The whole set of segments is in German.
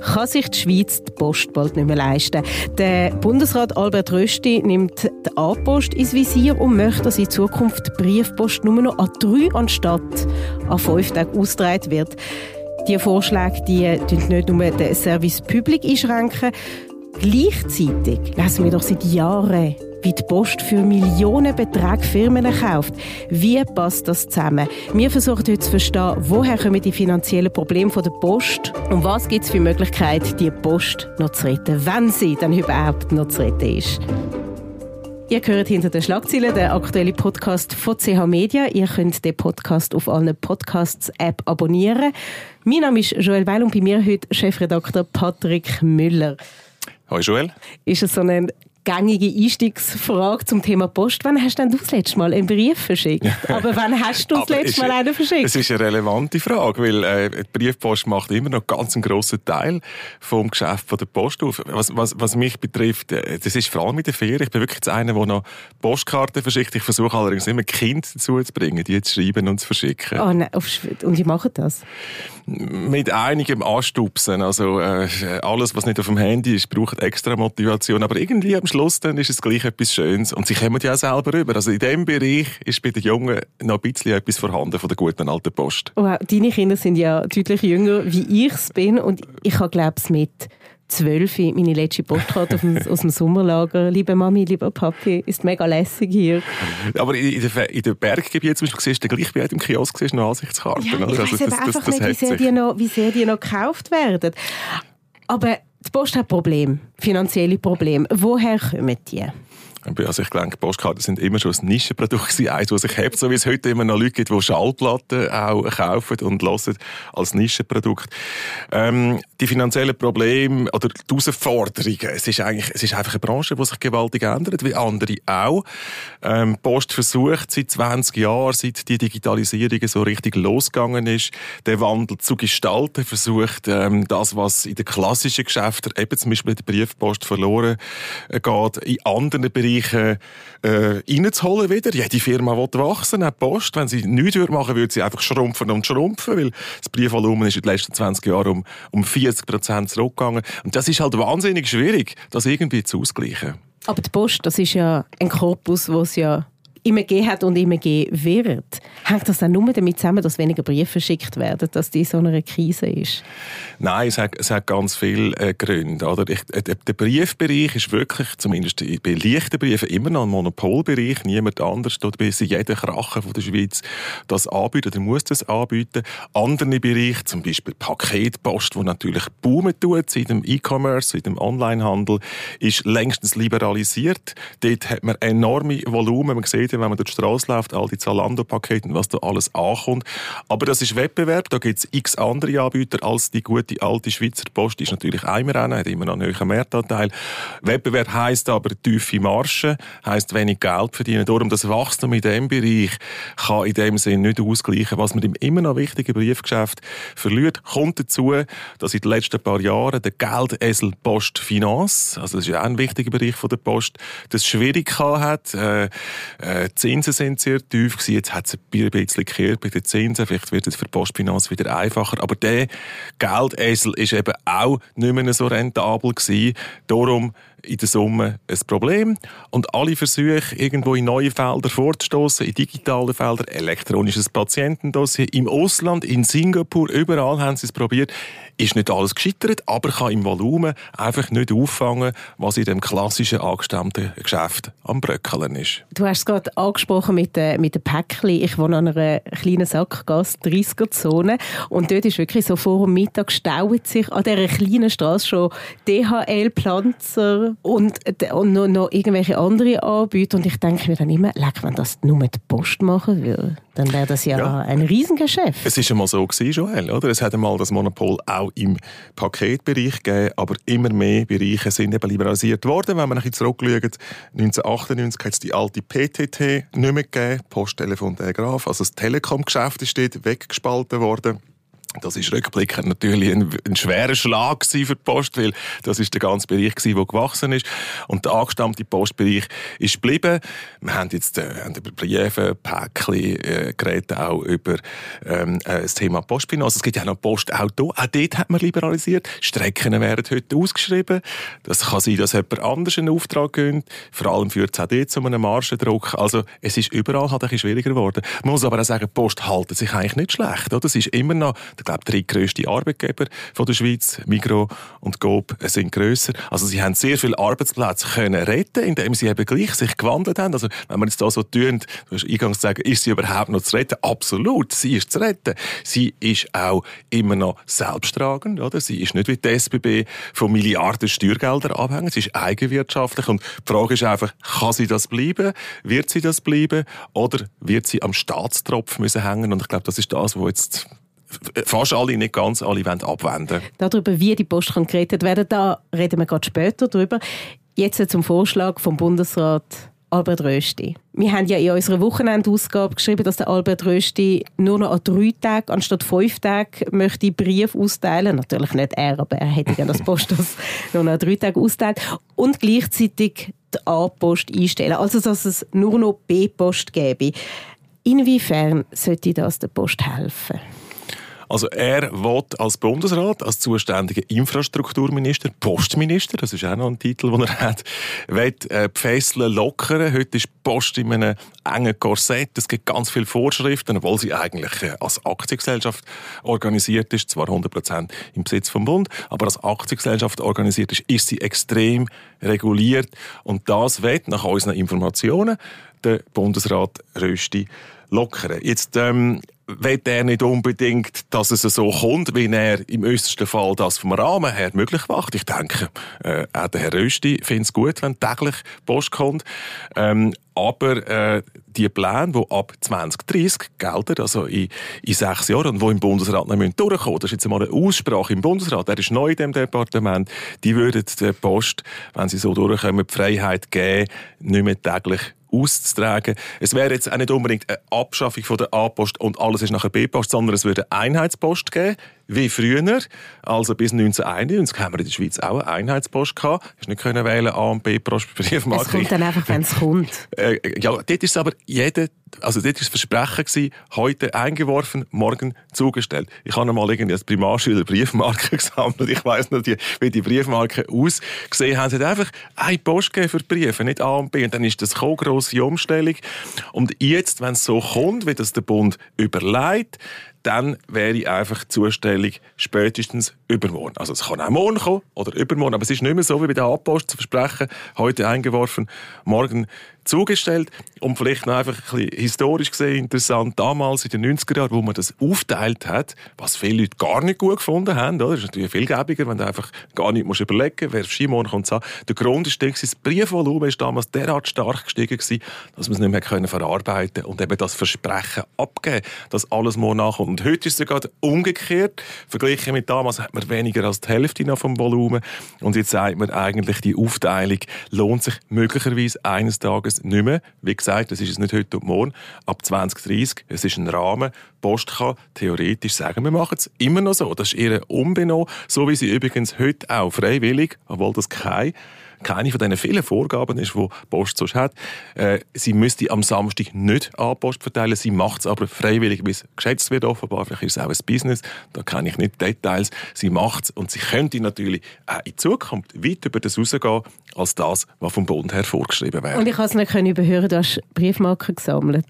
kann sich die Schweiz die Post bald nicht mehr leisten. Der Bundesrat Albert Rösti nimmt die A-Post ins Visier und möchte, dass in Zukunft die Briefpost nur noch an drei anstatt an fünf Tagen ausgetragen wird. Diese Vorschläge die nicht nur den Service Public einschränken, gleichzeitig lesen wir doch seit Jahren wie die Post für Millionenbeträge Firmen kauft. Wie passt das zusammen? Wir versuchen heute zu verstehen, woher kommen die finanziellen Probleme der Post und was gibt es für Möglichkeiten, die Post noch zu retten, wenn sie dann überhaupt noch zu retten ist. Ihr hört hinter den Schlagzeilen den aktuellen Podcast von CH Media. Ihr könnt den Podcast auf allen Podcasts-App abonnieren. Mein Name ist Joel Weil und bei mir heute Chefredakteur Patrick Müller. Hallo Joel. Ist es so ein gängige Einstiegsfrage zum Thema Post. Wann hast denn du das letzte Mal einen Brief verschickt? Aber wann hast du das letzte Mal einen verschickt? Es ist eine relevante Frage, weil äh, die Briefpost macht immer noch ganz einen grossen Teil vom Geschäft von der Post auf. Was, was, was mich betrifft, äh, das ist vor allem mit der Ferien. Ich bin wirklich jetzt einer, der noch Postkarten verschickt. Ich versuche allerdings immer Kind dazu zu bringen, die zu schreiben und zu verschicken. Oh nein, und die machen das? Mit einigem Anstupsen. Also äh, alles, was nicht auf dem Handy ist, braucht extra Motivation. Aber irgendwie am Schluss dann ist es gleich etwas Schönes. Und sie kommen ja auch selber rüber. Also in diesem Bereich ist bei den Jungen noch ein bisschen etwas vorhanden von der guten alten Post. Wow, deine Kinder sind ja deutlich jünger, wie ich es bin. Und ich habe, glaube ich, mit zwölf meine letzte Postkarte aus dem Sommerlager. Liebe Mami, lieber Papi, ist mega lässig hier. Aber in, der, in den Berggebieten zum Beispiel siehst du gleich wie im Kiosk siehst, noch Ansichtskarten. Ja, ich also, das, einfach das, das nicht, wie sehr, die noch, wie sehr die noch gekauft werden. Aber die Post hat Probleme, finanzielle Probleme. Woher kommen die? Also ich denke, Postkarten sind immer schon ein Nischenprodukt gewesen, eins, das sich hebt, so wie es heute immer noch Leute gibt, die Schallplatten auch kaufen und hören als Nischenprodukt. Ähm, die finanziellen Probleme oder die Herausforderungen, es ist eigentlich, es ist einfach eine Branche, die sich gewaltig ändert, wie andere auch. Ähm, Post versucht seit 20 Jahren, seit die Digitalisierung so richtig losgegangen ist, den Wandel zu gestalten, versucht ähm, das, was in den klassischen Geschäften, eben zum Beispiel in der Briefpost verloren äh, geht, in anderen Bereichen Bereiche äh, reinzuholen wieder. Jede Firma will wachsen, auch die Post. Wenn sie nichts machen würde, würde sie einfach schrumpfen und schrumpfen, weil das Briefvolumen ist in den letzten 20 Jahren um, um 40 Prozent zurückgegangen. Und das ist halt wahnsinnig schwierig, das irgendwie zu ausgleichen. Aber die Post, das ist ja ein Korpus, wo es ja immer gehen hat und immer gehen wird. Hängt das dann nur damit zusammen, dass weniger Briefe verschickt werden, dass die so eine Krise ist? Nein, es hat, es hat ganz viele äh, Gründe. Oder? Ich, äh, der Briefbereich ist wirklich, zumindest bei leichten Briefen, immer noch ein Monopolbereich. Niemand anders dort bis jeder Kracher von der Schweiz das anbietet oder muss das anbieten. Andere Bereiche, zum Beispiel Paketpost, wo natürlich boomen tut seit dem E-Commerce, seit dem Onlinehandel, ist längstens liberalisiert. Dort hat man enorme Volumen. Man sieht wenn man durch die Straße läuft, all die Zalando-Pakete und was da alles ankommt. Aber das ist Wettbewerb, da gibt es x andere Anbieter als die gute alte Schweizer Post. Die ist natürlich einmal rennen, hat immer noch einen hohen Mehrtanteil. Wettbewerb heisst aber tiefe Marschen, heisst wenig Geld verdienen. Darum das Wachstum in diesem Bereich kann in dem Sinn nicht ausgleichen. Was man im immer noch wichtigen Briefgeschäft verliert, kommt dazu, dass in den letzten paar Jahren der Geldesel Post Finance, also das ist ja auch ein wichtiger Bereich von der Post, das schwierig hat. Äh, äh, die Zinsen sind sehr tief. Jetzt hat es ein bisschen gekehrt bei den Zinsen. Vielleicht wird es für die Postfinanz wieder einfacher. Aber der Geldesel ist eben auch nicht mehr so rentabel gewesen. Darum in der Summe ein Problem. Und alle Versuche, irgendwo in neue Felder vorzustoßen, in digitale Felder, elektronisches Patientendossier, im Ausland, in Singapur, überall haben sie es probiert, ist nicht alles gescheitert, aber kann im Volumen einfach nicht auffangen, was in dem klassischen angestammten Geschäft am Bröckeln ist. Du hast es gerade angesprochen mit den, mit den Päckchen. Ich wohne an einer kleinen Sackgasse, 30er-Zone, und dort ist wirklich so vor dem Mittag staut sich an dieser kleinen Straße schon DHL, Pflanzer, und, und noch, noch, irgendwelche andere Anbieter. Und ich denke mir dann immer, leck, wenn das nur mit der Post machen würde, dann wäre das ja, ja, ein Riesengeschäft. Es war einmal so gewesen, Joel, oder? Es hat einmal das Monopol auch im Paketbereich gegeben, aber immer mehr Bereiche sind eben liberalisiert worden. Wenn man ein bisschen zurückschaut, 1998 hat es die alte PTT nicht mehr gegeben, Posttelefon Telegraph, also das Telekom-Geschäft ist dort weggespalten worden. Das ist rückblickend natürlich ein, ein schwerer Schlag für die Post, weil das ist der ganze Bereich der gewachsen ist. Und der angestammte Postbereich ist geblieben. Wir haben jetzt äh, haben über Briefe, Päckchen äh, geredet, auch über ähm, äh, das Thema Postfinanz. Es gibt ja noch Postauto. Auch dort hat man liberalisiert. Strecken werden heute ausgeschrieben. Das kann sein, dass jemand anders einen Auftrag gönnt. Vor allem führt es auch dort zu einem Marschendruck. Also es ist überall halt ein bisschen schwieriger geworden. Man muss aber auch sagen, die Post halten sich eigentlich nicht schlecht. Oder? Es ist immer noch glaube, drei grösste Arbeitgeber von der Schweiz, Migro und Coop, sind grösser. Also sie haben sehr viele Arbeitsplätze können retten, indem sie eben gleich sich gewandelt haben. Also wenn man jetzt da so tun, du hast eingangs sagen, ist sie überhaupt noch zu retten? Absolut, sie ist zu retten. Sie ist auch immer noch selbsttragend, oder? Sie ist nicht wie die SBB von Milliarden Steuergeldern abhängig. Sie ist eigenwirtschaftlich und die Frage ist einfach, kann sie das bleiben? Wird sie das bleiben? Oder wird sie am Staatstropf müssen hängen? Und ich glaube, das ist das, was jetzt fast alle, nicht ganz alle, wollen abwenden. Darüber, wie die Post kann werden, da reden wir gerade später drüber. Jetzt zum Vorschlag vom Bundesrat Albert Rösti. Wir haben ja in unserer Wochenendausgabe geschrieben, dass der Albert Rösti nur noch an drei Tagen anstatt fünf Tagen möchte Brief austeilen. Natürlich nicht er, aber er hätte gerne das Post das nur noch an drei Tagen austeilt. Und gleichzeitig die A-Post einstellen. Also, dass es nur noch B-Post gäbe. Inwiefern sollte das der Post helfen? Also er will als Bundesrat, als zuständiger Infrastrukturminister, Postminister, das ist auch noch ein Titel, den er hat, will äh, die Fesseln lockern. Heute ist Post in einem engen Korsett. Es gibt ganz viele Vorschriften, obwohl sie eigentlich äh, als Aktiengesellschaft organisiert ist, zwar 100% im Besitz vom Bund, aber als Aktiengesellschaft organisiert ist, ist sie extrem reguliert. Und das wird nach unseren Informationen der Bundesrat Rösti lockern. Jetzt ähm, will er nicht unbedingt, dass es so kommt, wie er im äußersten Fall das vom Rahmen her möglich macht. Ich denke, äh, auch der Herr Rösti findet es gut, wenn täglich Post kommt. Ähm, aber äh, die Pläne, die ab 2030 gelten, also in, in sechs Jahren, und die im Bundesrat noch durchkommen müssen, das ist jetzt einmal eine Aussprache im Bundesrat, der ist neu in dem Departement, die würden der Post, wenn sie so durchkommen, die Freiheit geben, nicht mehr täglich auszutragen. Es wäre jetzt auch nicht unbedingt eine Abschaffung von der A-Post und alles ist nachher B-Post, sondern es würde Einheitspost geben, wie früher. Also bis 1991 haben wir in der Schweiz auch eine Einheitspost gehabt. Hast nicht können wählen A und B Post Briefmarke. Es kommt dann einfach, wenn es kommt. Äh, ja, dort ist es aber jeder, also dort ist das Versprechen gewesen, heute eingeworfen, morgen zugestellt. Ich habe mal irgendwie als Primarschüler Briefmarken gesammelt. Ich weiss noch, die, wie die Briefmarken ausgesehen haben. Sie hat einfach eine Post gegeben für Briefe, nicht A und B. Und dann ist das eine grosse Umstellung. Und jetzt, wenn es so kommt, wie das der Bund überlegt, dann wäre einfach die Zustellung spätestens übermorgen. Also es kann auch morgen kommen oder übermorgen, aber es ist nicht mehr so wie bei der A-Post zu versprechen, heute eingeworfen, morgen zugestellt. Und vielleicht noch einfach ein bisschen historisch gesehen interessant, damals in den 90er Jahren, wo man das aufteilt hat, was viele Leute gar nicht gut gefunden haben, oder? das ist natürlich viel gäbiger, wenn du einfach gar nicht musst überlegen musst, wer Skimon kommt. Der Grund ist, das Briefvolumen ist damals derart stark gestiegen gewesen, dass man es nicht mehr können verarbeiten und eben das Versprechen abgeben, dass alles morgen nachkommt. Und heute ist es sogar umgekehrt. Verglichen mit damals hat man weniger als die Hälfte noch vom Volumen. Und jetzt sagt man eigentlich, die Aufteilung lohnt sich möglicherweise eines Tages es nicht mehr. Wie gesagt, das ist es nicht heute und morgen. Ab 2030, es ist ein Rahmen. Post kann theoretisch sagen, wir machen es immer noch so. Das ist ihr unbenommen. So wie sie übrigens heute auch freiwillig, obwohl das kein keine von diesen vielen Vorgaben ist, die Post sonst hat. Äh, sie müsste am Samstag nicht an Post verteilen, sie macht es aber freiwillig, wie es geschätzt wird offenbar. Vielleicht ist es auch ein Business, da kenne ich nicht Details. Sie macht es und sie könnte natürlich auch in Zukunft weit über das rausgehen, als das, was vom Bund her vorgeschrieben wäre. Und ich kann es nicht überhören, du hast Briefmarken gesammelt.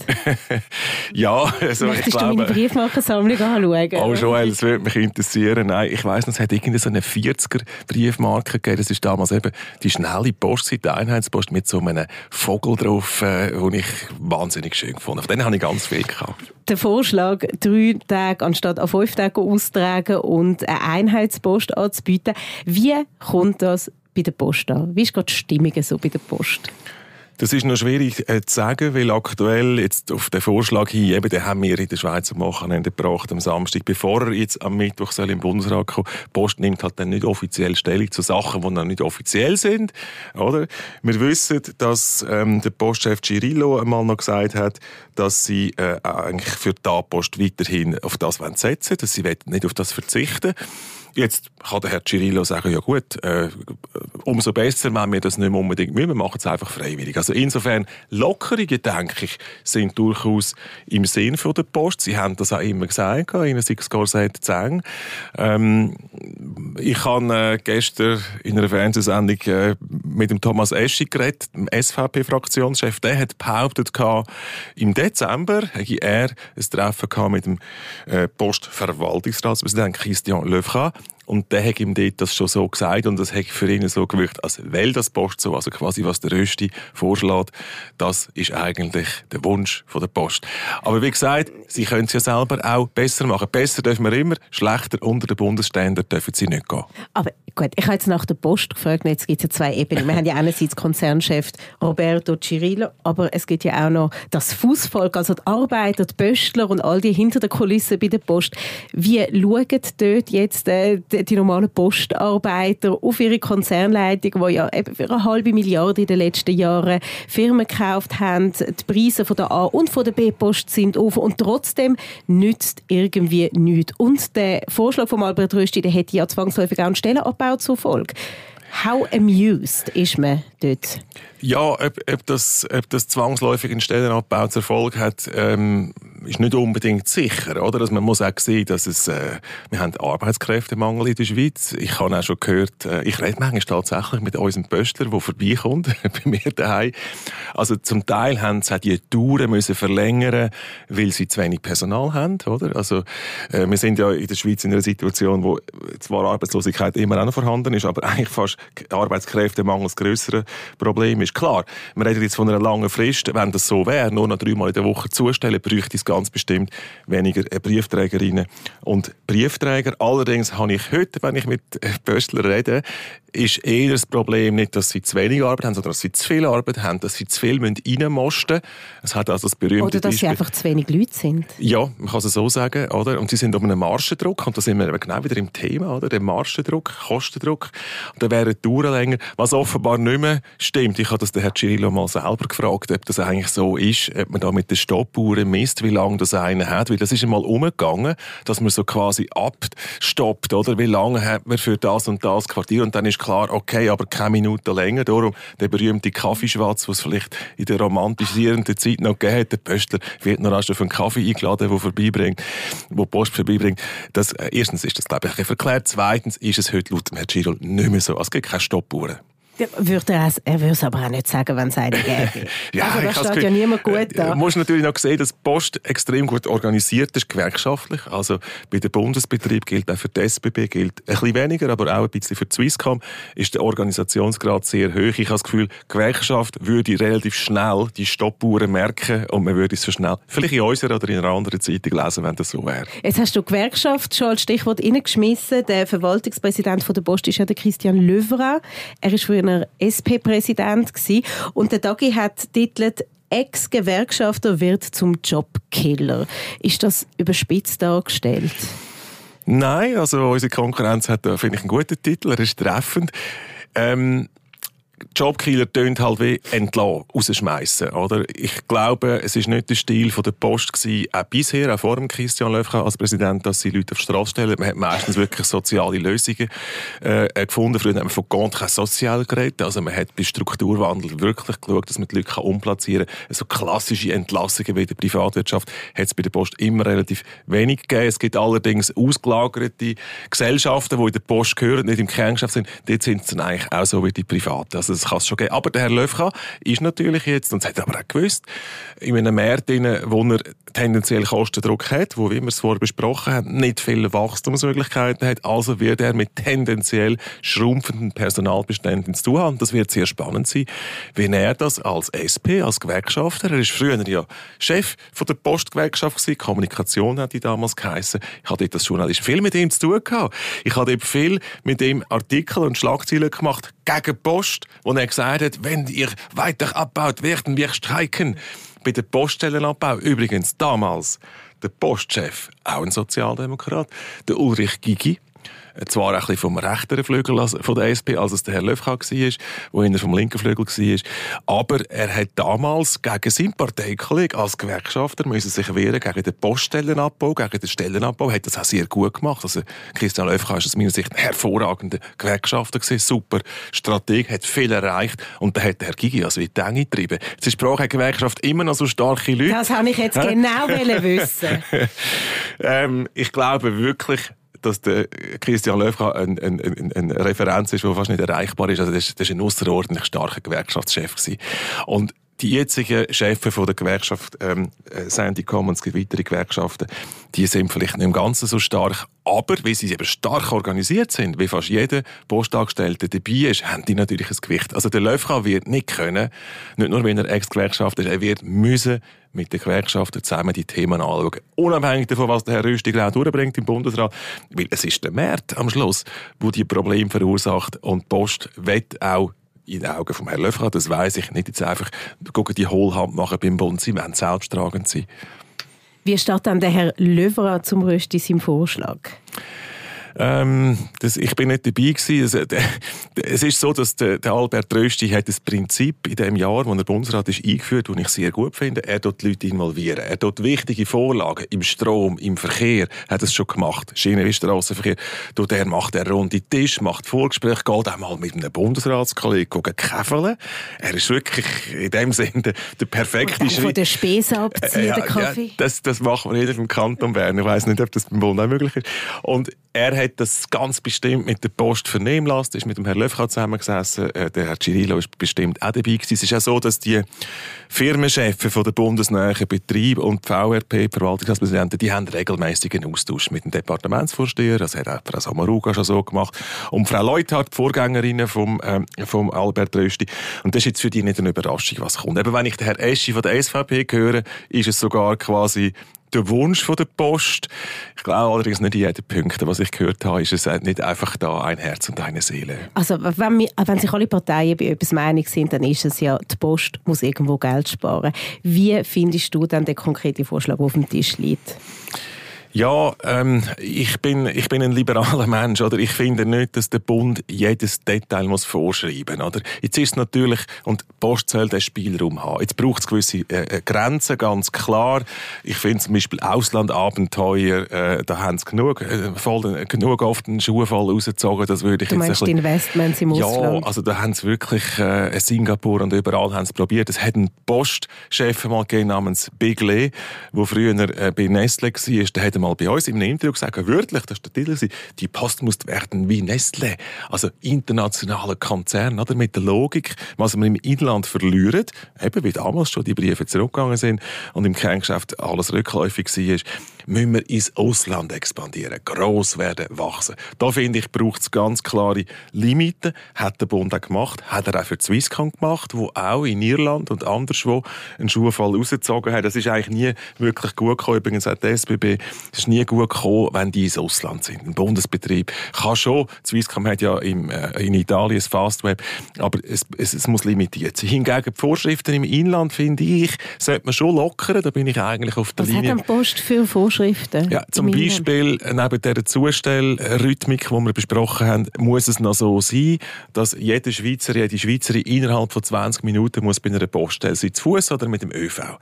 ja, also Möchtest ich glaube... du meine Briefmarkensammlung anschauen? Oh Joel, das würde mich interessieren. Nein, ich weiss noch, es hat irgendwie so eine 40er Briefmarke gegeben. Das ist damals eben die schnelle Post, die Einheitspost mit so einem Vogel drauf, äh, den ich wahnsinnig schön gefunden habe. Von denen habe ich ganz viel gehabt. Der Vorschlag, drei Tage anstatt an fünf Tage auszutragen und eine Einheitspost anzubieten, wie kommt das bei der Post an? Wie ist gerade die Stimmung so bei der Post? Das ist noch schwierig äh, zu sagen, weil aktuell jetzt auf den Vorschlag hin, eben, den haben wir in der Schweiz am Wochenende gebracht, am Samstag, bevor er jetzt am Mittwoch soll im Bundesrat kommen. Die Post nimmt halt dann nicht offiziell Stellung zu Sachen, die noch nicht offiziell sind, oder? Wir wissen, dass ähm, der Postchef Cirillo einmal noch gesagt hat, dass sie äh, eigentlich für die A-Post weiterhin auf das setzen wollen, dass sie nicht auf das verzichten Jetzt kann der Herr Cirillo sagen, ja gut, äh, umso besser, wenn wir das nicht mehr unbedingt müssen, wir machen es einfach freiwillig. Also insofern, Lockerungen, denke ich, sind durchaus im Sinn von der Post. Sie haben das auch immer gesagt, Ihnen sei es gesagt, Zeng. Ähm, ich habe äh, gestern in einer Fernsehsendung äh, mit dem Thomas Eschi geredet, dem SVP-Fraktionschef. Der hat behauptet, im Dezember hätte er ein Treffen mit dem äh, Postverwaltungsratspräsidenten Christian Löfra und der hat ihm dort das schon so gesagt und das hat für ihn so gewirkt, als wäre das Post so, also quasi was der Rösti vorschlägt, das ist eigentlich der Wunsch von der Post. Aber wie gesagt, sie können es ja selber auch besser machen. Besser dürfen wir immer, schlechter unter den Bundesstandard dürfen sie nicht gehen. Aber gut, ich habe jetzt nach der Post gefragt, jetzt gibt es ja zwei Ebenen. Wir haben ja einerseits Konzernchef Roberto Cirillo, aber es gibt ja auch noch das Fußvolk, also die Arbeiter, die Pöstler und all die hinter der Kulisse bei der Post. Wie schauen dort jetzt äh, die normalen Postarbeiter auf ihre Konzernleitung, die ja eben für eine halbe Milliarde in den letzten Jahren Firmen gekauft haben. Die Preise von der A- und von der B-Post sind auf und trotzdem nützt irgendwie nichts. Und der Vorschlag von Albert Rösti, der hätte ja zwangsläufig auch einen Stellenabbau zur Folge. How amused ist man dort? Ja, ob, ob, das, ob das zwangsläufig einen Stellenabbau zur Folge hat, ähm, ist nicht unbedingt sicher. Oder? Also man muss auch sehen, dass es, äh, wir haben Arbeitskräftemangel in der Schweiz. Ich habe auch schon gehört, äh, ich rede manchmal tatsächlich mit unserem Pöstler, der vorbeikommt, bei mir daheim. Also zum Teil haben sie die Touren müssen verlängern, weil sie zu wenig Personal haben. Oder? Also, äh, wir sind ja in der Schweiz in einer Situation, wo zwar Arbeitslosigkeit immer noch vorhanden ist, aber eigentlich fast Arbeitskräftemangel das größere Problem ist. Klar, wir reden jetzt von einer langen Frist. Wenn das so wäre, nur noch dreimal in der Woche zustellen, bräuchte es ganz bestimmt weniger Briefträgerinnen und Briefträger. Allerdings habe ich heute, wenn ich mit Pöstler rede, ist eher das Problem nicht, dass sie zu wenig Arbeit haben, sondern dass sie zu viel Arbeit haben, dass sie zu viel reinmosten Es hat also das berühmte Oder dass Beispiel. sie einfach zu wenig Leute sind. Ja, man kann es so sagen. Oder? Und sie sind um einen Marschendruck, und da sind wir genau wieder im Thema, oder? der Marschendruck, Kostendruck. Und da wären die Touren länger, was offenbar nicht mehr stimmt. Ich habe das den Herrn Cirillo mal selber gefragt, ob das eigentlich so ist, ob man da mit den Stoppuhren misst, wie lange das einer hat. Weil das ist einmal umgegangen, dass man so quasi abstoppt, oder? Wie lange hat man für das und das Quartier? Und dann ist klar, okay, aber keine Minute länger. Darum der berühmte Kaffeeschwatz, was vielleicht in der romantisierenden Zeit noch gegeben hat. Der Pöstler wird noch erst auf einen Kaffee eingeladen, der vorbeibringt, wo Post vorbeibringt. Das, äh, erstens ist das, glaube ich, verklärt. Zweitens ist es heute laut Herrn Giro nicht mehr so. Es gibt keine Stoppuhren. Würde er, er würde es aber auch nicht sagen, wenn es eine gäbe. ja, also, da steht ja niemand gut äh, da. Du musst natürlich noch sehen, dass die Post extrem gut organisiert ist, gewerkschaftlich. Also bei den Bundesbetrieb gilt auch für die SBB, gilt ein bisschen weniger, aber auch ein bisschen für die Swisscom, ist der Organisationsgrad sehr hoch. Ich habe das Gefühl, die Gewerkschaft würde relativ schnell die Stoppuhren merken und man würde es so schnell, vielleicht in unserer oder in einer anderen Zeitung lesen, wenn das so wäre. Jetzt hast du Gewerkschaft schon als Stichwort reingeschmissen. Der Verwaltungspräsident von der Post ist ja der Christian Löwra. Er ist früher früher SP-Präsident und der Dagi hat titelt Ex-Gewerkschafter wird zum Jobkiller. Ist das überspitzt dargestellt? Nein, also unsere Konkurrenz hat da, finde ich, einen guten Titel, er ist treffend. Ähm, Jobkiller tönt halt wie entlassen, rausschmeißen, oder? Ich glaube, es ist nicht der Stil von der Post gewesen, auch bisher, auch vor dem Christian Löfka als Präsident, dass sie Leute auf die Straße stellen. Man hat meistens wirklich soziale Lösungen äh, gefunden. Früher hat man von Contre sozial geredet. Also man hat bei Strukturwandel wirklich geschaut, dass man die Leute umplazieren kann. So klassische Entlassungen wie in der Privatwirtschaft hat es bei der Post immer relativ wenig gegeben. Es gibt allerdings ausgelagerte Gesellschaften, die in der Post gehören, nicht im Kerngeschäft sind. Dort sind es dann eigentlich auch so wie die Privaten. Also das kann es schon geben. Aber der Herr Löfka ist natürlich jetzt, und das hat er aber auch gewusst, in einem Markt, wo er tendenziell Kostendruck hat, wo, wie wir es vorher besprochen haben, nicht viele Wachstumsmöglichkeiten hat. Also wird er mit tendenziell schrumpfenden Personalbeständen zu tun haben. Das wird sehr spannend sein, wie er das als SP, als Gewerkschafter, er ist früher ja Chef von der Postgewerkschaft gewesen, Kommunikation hat die damals geheißen. Ich hatte das Journalist viel mit ihm zu tun gehabt. Ich habe viel mit ihm Artikel und Schlagzeilen gemacht, gegen Post, wo er gesagt hat, wenn ihr weiter abbaut, werden wir streiken. Bei der Poststellenabbau übrigens damals der Postchef, auch ein Sozialdemokrat, der Ulrich Gigi, zwar ein bisschen vom rechteren Flügel von der SP, als es der Herr Löfka war, wo er vom linken Flügel war. Aber er hat damals gegen seinen Parteikollegen als Gewerkschafter müssen sich wehren gegen den Poststellenabbau, gegen den Stellenabbau. Hat das auch sehr gut gemacht. Also Christian Löfka ist aus meiner Sicht ein hervorragender Gewerkschafter gewesen, super Strateg, hat viel erreicht und da hat der Herr Gigi also in die Enge getrieben. Jetzt braucht eine Gewerkschaft immer noch so starke Leute. Das habe ich jetzt genau wissen. ähm, ich glaube wirklich, dass der Christian Löfka ein, ein, ein, eine Referenz ist, die fast nicht erreichbar ist. Also das, ist ein außerordentlich starker Gewerkschaftschef gewesen. Und die jetzigen Chefs von der Gewerkschaft ähm, äh, Sandy Commons, gibt weitere Gewerkschaften, die sind vielleicht nicht im Ganzen so stark, aber weil sie eben stark organisiert sind, wie fast jeder Postangestellte dabei ist, haben die natürlich ein Gewicht. Also der Löfka wird nicht können, nicht nur wenn er Ex-Gewerkschafter ist, er wird müssen mit den Gewerkschaften zusammen die Themen anschauen. Unabhängig davon, was der Herr Rüstig genau durchbringt im Bundesrat. Weil es ist der Markt am Schluss, wo die Probleme verursacht und die Post wird auch in den Augen von Herrn Löffler, das weiß ich nicht, jetzt einfach die Hohlhand machen beim Bund, sie wollen selbsttragend sein. Wie steht dann der Herr Löffler zum Rösti seinem Vorschlag? Ähm, das, ich bin nicht dabei gewesen. Es, äh, es ist so, dass der, der Albert Rösti hat das Prinzip in dem Jahr, wo er Bundesrat ist, eingeführt, das ich sehr gut finde. Er dort die Leute involvieren. Er dort wichtige Vorlagen im Strom, im Verkehr, hat es schon gemacht. Schiene wie Strassenverkehr. Dort er macht er runde Tisch, macht Vorgespräche, geht auch mal mit einem Bundesratskollegen käfeln. Er ist wirklich in dem Sinne der, der perfekte Schritt. Von der Spesen abziehen, ja, der Kaffee. Ja, das, das macht man jeder im Kanton Bern. Ich weiß nicht, ob das beim Bund auch möglich ist. Und er hat das ganz bestimmt mit der Post vernehmen lassen, ist mit dem Herrn Löfka zusammengesessen, äh, der Herr Cirillo ist bestimmt auch dabei gewesen. Es ist ja so, dass die Firmenchefs der bundesnähen Betriebe und die VRP, Verwaltungspräsidenten, die haben regelmäßigen Austausch mit dem Departementsvorsteher, das hat auch Frau Samaruga schon so gemacht, und Frau Leuthardt, die Vorgängerin vom, ähm, vom Albert Rösti. Und das ist jetzt für die nicht eine Überraschung, was kommt. Eben, wenn ich den Herrn Eschi von der SVP höre, ist es sogar quasi der Wunsch von der Post. Ich glaube allerdings nicht in jedem Punkt, was ich gehört habe, ist es nicht einfach da ein Herz und eine Seele. Also wenn, wir, wenn sich alle Parteien bei etwas einig sind, dann ist es ja, die Post muss irgendwo Geld sparen. Wie findest du dann den konkreten Vorschlag, der auf dem Tisch liegt? Ja, ähm, ich, bin, ich bin ein liberaler Mensch. Oder? Ich finde nicht, dass der Bund jedes Detail muss vorschreiben muss. Jetzt ist es natürlich, und die Post soll den Spielraum haben. Jetzt braucht es gewisse äh, äh, Grenzen, ganz klar. Ich finde zum Beispiel Auslandabenteuer, äh, da haben sie genug, äh, voll, genug oft einen Schuhfall rausgezogen. Das würde ich du meinst jetzt ein Investments im ja, Ausland? Ja, also da haben sie wirklich äh, Singapur und überall haben sie probiert. Es hat einen Postchef mal gegeben namens Big Lee, der früher äh, bei Nestle war. Der hat mal bei uns einem Interview gesagt, wörtlich, das war der Titel, die Post muss werden wie Nestle. Also internationaler Konzern, oder? Mit der Logik, was wir im Inland verlieren, eben wie damals schon die Briefe zurückgegangen sind und im Kerngeschäft alles rückläufig war, müssen wir ins Ausland expandieren, gross werden, wachsen. Da finde ich, braucht es ganz klare Limiten. Hat der Bund auch gemacht, hat er auch für die Swisscom gemacht, wo auch in Irland und anderswo einen Schuhfall rausgezogen hat. Das ist eigentlich nie wirklich gut gekommen. Übrigens hat der SBB, es ist nie gut gekommen, wenn die ins Ausland sind. Ein Bundesbetrieb kann schon, die Swisscom hat ja im, äh, in Italien das Fastweb, aber es, es, es, muss limitiert sein. Hingegen die Vorschriften im Inland, finde ich, sollte man schon lockern. Da bin ich eigentlich auf der Was Linie. Was hat Post für Vorschriften? Ja, zum Beispiel neben dieser Zustellrhythmik, die wir besprochen haben, muss es noch so sein, dass jeder Schweizer, jede Schweizerin innerhalb von 20 Minuten muss bei einer Poststelle sein, zu Fuß oder mit dem ÖV.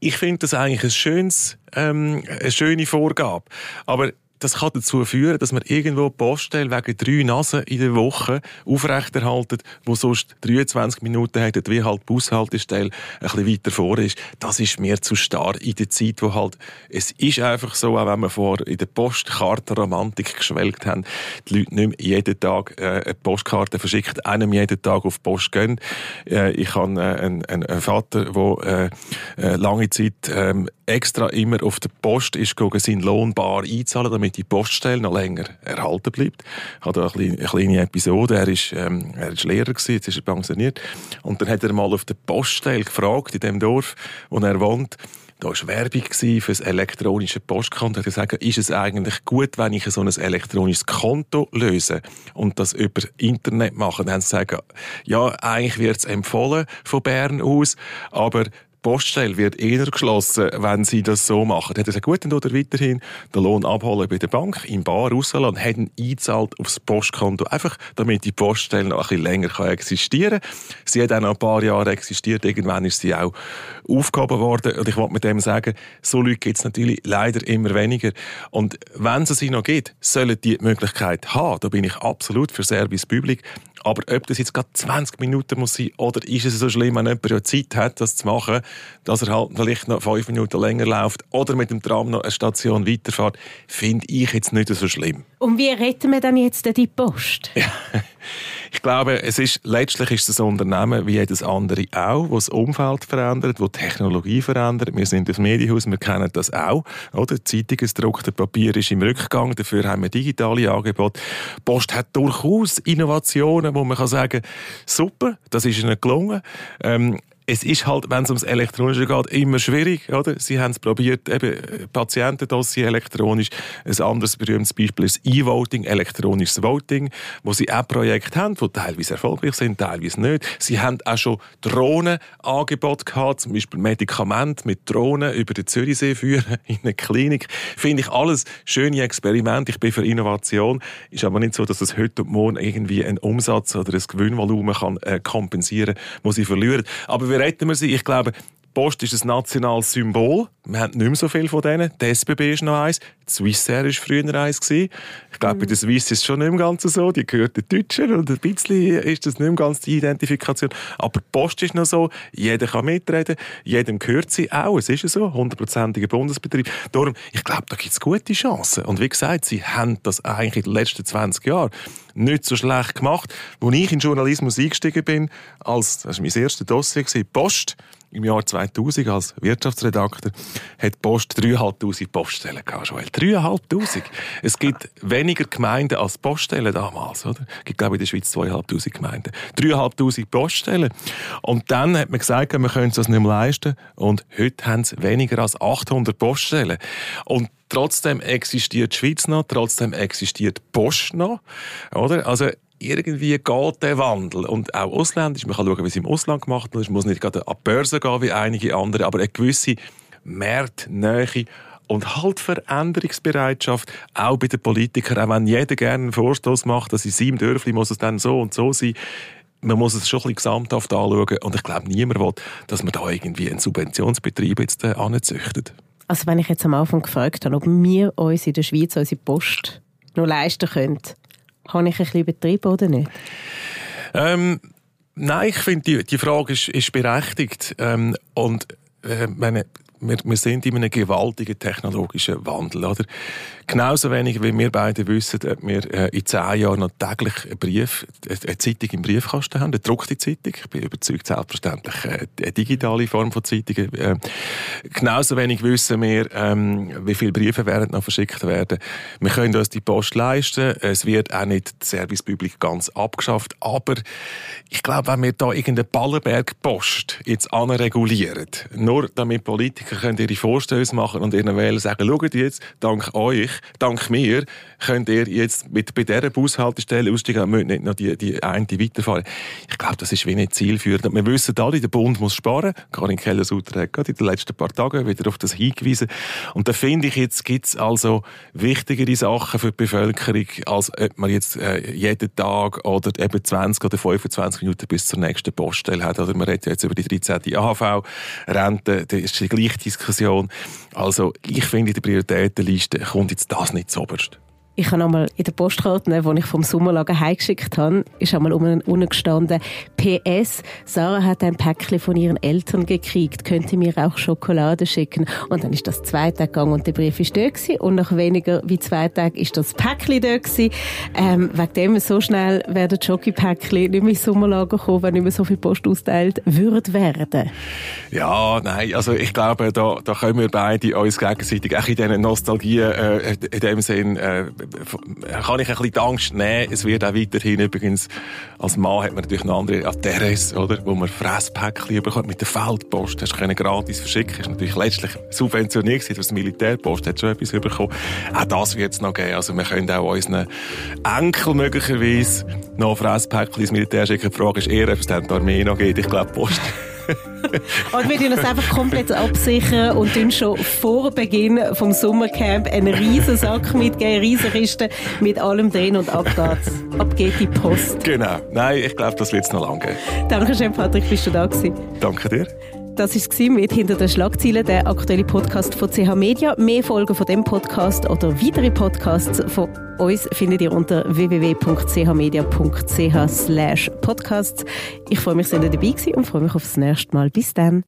Ich finde das eigentlich ein schönes, ähm, eine schöne Vorgabe. Aber das kann dazu führen, dass man irgendwo Poststelle wegen drei Nasen in der Woche aufrechterhalten, wo sonst 23 Minuten hätten, wie halt die Bushaltestelle ein bisschen weiter vor ist. Das ist mir zu starr in der Zeit, wo halt, es ist einfach so, auch wenn wir vor in der Postkarte Romantik geschwelgt haben, die Leute nicht mehr jeden Tag äh, eine Postkarte verschickt, einem jeden Tag auf die Post gehen. Äh, ich habe äh, einen, einen, Vater, der äh, äh, lange Zeit ähm, extra immer auf der Post ist, seinen Lohn bar einzahlen, damit die Poststelle noch länger erhalten bleibt. Ich hatte eine kleine, eine kleine Episode. Er ist, ähm, er ist Lehrer gewesen, jetzt ist er pensioniert. Und dann hat er mal auf der Poststelle gefragt, in dem Dorf, wo er wohnt, da war Werbung für das elektronische Postkonto. Ich gesagt, ist es eigentlich gut, wenn ich so ein elektronisches Konto löse und das über Internet mache? Dann haben sie gesagt, ja, eigentlich wird es empfohlen von Bern aus, aber Poststelle wird eher geschlossen, wenn sie das so machen. Dann hat er gesagt, gut, dann tut er weiterhin den Lohn abholen bei der Bank, im Bar rauslassen und hat ihn eingezahlt aufs Postkonto. Einfach, damit die Poststelle noch ein bisschen länger kann existieren kann. Sie hat auch noch ein paar Jahre existiert. Irgendwann ist sie auch aufgehoben worden. Und ich wollte mit dem sagen, so Leute gibt es natürlich leider immer weniger. Und wenn es sie noch gibt, sollen die, die Möglichkeit haben. Da bin ich absolut für Service Public. Aber ob das jetzt gerade 20 Minuten muss sein oder ist es so schlimm, wenn jemand ja Zeit hat, das zu machen, dass er halt vielleicht noch fünf Minuten länger läuft oder mit dem Tram noch eine Station weiterfährt, finde ich jetzt nicht so schlimm. Und wie retten wir dann jetzt die Post? Ich glaube, es ist, letztlich ist es ein Unternehmen wie jedes andere auch, das das Umfeld verändert, das die Technologie verändert. Wir sind das Medienhaus, wir kennen das auch. Oder? Gedruckte Papier ist im Rückgang, dafür haben wir digitale Angebote. Die Post hat durchaus Innovationen, wo man kann sagen, super, das ist ihnen gelungen. Ähm, es ist halt, wenn es ums Elektronische geht, immer schwierig, oder? Sie haben es probiert, eben, Patientendossier elektronisch. Ein anderes berühmtes Beispiel ist E-Voting, elektronisches Voting, wo sie auch Projekte haben, die teilweise erfolgreich sind, teilweise nicht. Sie haben auch schon Drohnenangebote gehabt, zum Beispiel Medikamente mit Drohnen über den Zürichsee führen in eine Klinik. Finde ich alles schöne Experimente. Ich bin für Innovation. Ist aber nicht so, dass es heute und morgen irgendwie einen Umsatz oder ein Gewinnvolumen kann, äh, kompensieren kann, wo sie verlieren. Aber retten wir sie? Ich glaube, Post ist ein nationales Symbol. Wir haben nicht mehr so viel von denen. Die SBB ist noch eins. Swissair war früher eins. Gewesen. Ich glaube, mhm. bei der Swiss ist es schon nicht mehr ganz so. Die gehört den Deutschen und ein bisschen ist das nicht mehr ganz die Identifikation. Aber die Post ist noch so. Jeder kann mitreden. Jedem gehört sie auch. Es ist so. Hundertprozentiger Bundesbetrieb. Darum, ich glaube, da gibt es gute Chancen. Und wie gesagt, sie haben das eigentlich in den letzten 20 Jahren nicht so schlecht gemacht. Als ich in Journalismus eingestiegen bin, als, das war mein erstes Dossier, Post, im Jahr 2000 als Wirtschaftsredakteur hat Post 3'500 Poststellen gehabt, Joel. 3'500. Es gibt weniger Gemeinden als Poststellen damals, oder? Es gibt, glaube ich, in der Schweiz 2'500 Gemeinden. 3'500 Poststellen. Und dann hat man gesagt, wir können das nicht mehr leisten. Und heute haben sie weniger als 800 Poststellen. Und trotzdem existiert die Schweiz noch, trotzdem existiert Post noch, oder? Also, irgendwie geht der Wandel. Und auch ausländisch, man kann schauen, wie es im Ausland gemacht wird. Es muss nicht gerade an die Börse gehen wie einige andere, aber eine gewisse Marktnähe und halt Veränderungsbereitschaft, auch bei den Politikern, auch wenn jeder gerne einen Vorstoß macht, dass in seinem Dörfli muss es dann so und so sein, man muss es schon ein bisschen gesamthaft anschauen und ich glaube, niemand will, dass man da irgendwie einen Subventionsbetrieb jetzt äh, anzüchtet. Also wenn ich jetzt am Anfang gefragt habe, ob wir uns in der Schweiz unsere Post noch leisten können, habe ich ein bisschen übertrieben oder nicht? Ähm, nein, ich finde, die, die Frage ist, ist berechtigt. Ähm, und äh, meine, wir, wir sind in einem gewaltigen technologischen Wandel. Oder? Genauso wenig, wie wir beide wissen, ob wir äh, in zehn Jahren noch täglich einen Brief, eine Zeitung im Briefkasten haben, eine gedruckte Zeitung. Ich bin überzeugt, selbstverständlich äh, eine digitale Form von Zeitungen. Äh, genauso wenig wissen wir, ähm, wie viele Briefe werden noch verschickt werden. Wir können uns die Post leisten. Es wird auch nicht das Service Public ganz abgeschafft. Aber ich glaube, wenn wir da irgendeine Ballenberg-Post jetzt anregulieren, nur damit Politiker können ihre Vorstöße machen und ihren Wählern sagen, schaut jetzt, dank euch dank mir könnt ihr jetzt mit, bei dieser Bushaltestelle aussteigen und müsst nicht noch die, die eine weiterfahren. Ich glaube, das ist wie nicht zielführend. Wir wissen alle, der Bund muss sparen. Karin Keller-Sutter hat gerade in den letzten paar Tagen wieder auf das hingewiesen. Und da finde ich, jetzt gibt es also wichtigere Sachen für die Bevölkerung, als ob man jetzt äh, jeden Tag oder eben 20 oder 25 Minuten bis zur nächsten Poststelle hat. Oder man redet jetzt über die 13. AHV-Rente, das ist die gleiche Diskussion. Also ich finde, die Prioritätenliste kommt jetzt das nicht zuoberst. Ich habe einmal in der Postkarte, die ich vom Sommerlager heimgeschickt habe, ist einmal unten gestanden, PS, Sarah hat ein Päckchen von ihren Eltern gekriegt, könnte mir auch Schokolade schicken. Und dann ist das zwei Tage gegangen und der Brief ist da gewesen. Und nach weniger wie zwei Tagen ist das Päckchen da gewesen. Ähm, wegen dem so schnell werden Schoki-Päckchen nicht mehr ins Sommerlager kommen, wenn nicht mehr so viel Post austeilt würde werden. Ja, nein, also ich glaube, da, da können wir beide uns gegenseitig auch in diesen Nostalgie, äh, in dem Sinn, äh, kann ich ein bisschen die Angst nehmen. Es wird auch weiterhin übrigens, als Mann hat man natürlich eine andere Adresse, oder? Wo man Fresspäckchen bekommt mit der Feldpost. Hast du gratis verschicken. Ist natürlich letztlich subventioniert gewesen, das Militärpost hat schon etwas bekommen. Auch das wird es noch geben. Also wir können auch unseren Enkel möglicherweise noch Fresspäckchen ins Militär schicken. Die Frage ist eher, ob es dann die Armee noch geht. Ich glaube, Post und wir tun das einfach komplett absichern und tun schon vor Beginn vom Sommercamp einen riesen Sack mitgeben, riesen Kiste mit allem drin und ab geht's. Ab geht die Post. Genau. Nein, ich glaube, das wird es noch lange geben. Dankeschön, Patrick, bist du da gewesen. Danke dir. Das war mit «Hinter den Schlagzeilen», der aktuelle Podcast von CH Media. Mehr Folgen von dem Podcast oder weitere Podcasts von uns findet ihr unter www.chmedia.ch podcasts. Ich freue mich, dass ihr dabei gewesen und freue mich aufs nächste Mal. Bis dann.